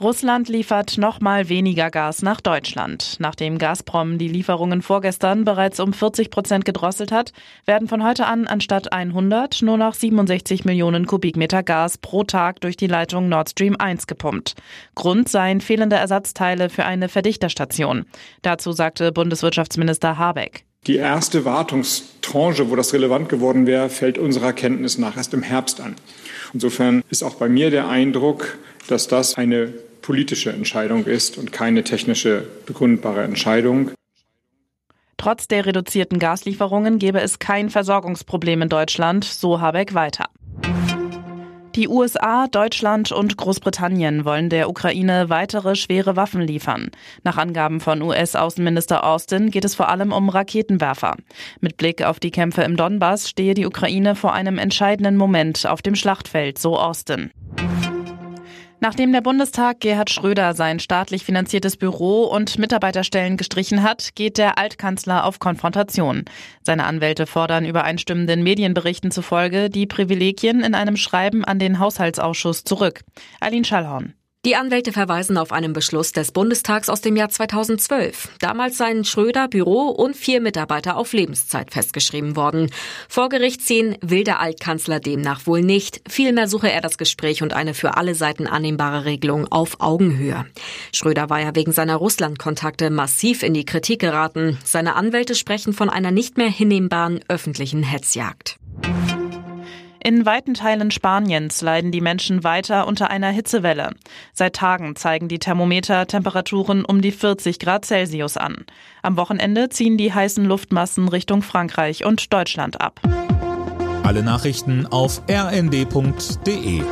Russland liefert noch mal weniger Gas nach Deutschland. Nachdem Gazprom die Lieferungen vorgestern bereits um 40 Prozent gedrosselt hat, werden von heute an anstatt 100 nur noch 67 Millionen Kubikmeter Gas pro Tag durch die Leitung Nord Stream 1 gepumpt. Grund seien fehlende Ersatzteile für eine Verdichterstation. Dazu sagte Bundeswirtschaftsminister Habeck. Die erste Wartungstranche, wo das relevant geworden wäre, fällt unserer Kenntnis nach erst im Herbst an. Insofern ist auch bei mir der Eindruck, dass das eine politische Entscheidung ist und keine technische begründbare Entscheidung. Trotz der reduzierten Gaslieferungen gebe es kein Versorgungsproblem in Deutschland, so Habeck weiter. Die USA, Deutschland und Großbritannien wollen der Ukraine weitere schwere Waffen liefern. Nach Angaben von US-Außenminister Austin geht es vor allem um Raketenwerfer. Mit Blick auf die Kämpfe im Donbass stehe die Ukraine vor einem entscheidenden Moment auf dem Schlachtfeld, so Austin. Nachdem der Bundestag Gerhard Schröder sein staatlich finanziertes Büro und Mitarbeiterstellen gestrichen hat, geht der Altkanzler auf Konfrontation. Seine Anwälte fordern übereinstimmenden Medienberichten zufolge die Privilegien in einem Schreiben an den Haushaltsausschuss zurück. Eileen Schallhorn. Die Anwälte verweisen auf einen Beschluss des Bundestags aus dem Jahr 2012. Damals seien Schröder, Büro und vier Mitarbeiter auf Lebenszeit festgeschrieben worden. Vor Gericht ziehen will der Altkanzler demnach wohl nicht. Vielmehr suche er das Gespräch und eine für alle Seiten annehmbare Regelung auf Augenhöhe. Schröder war ja wegen seiner Russland-Kontakte massiv in die Kritik geraten. Seine Anwälte sprechen von einer nicht mehr hinnehmbaren öffentlichen Hetzjagd. In weiten Teilen Spaniens leiden die Menschen weiter unter einer Hitzewelle. Seit Tagen zeigen die Thermometer Temperaturen um die 40 Grad Celsius an. Am Wochenende ziehen die heißen Luftmassen Richtung Frankreich und Deutschland ab. Alle Nachrichten auf rnd.de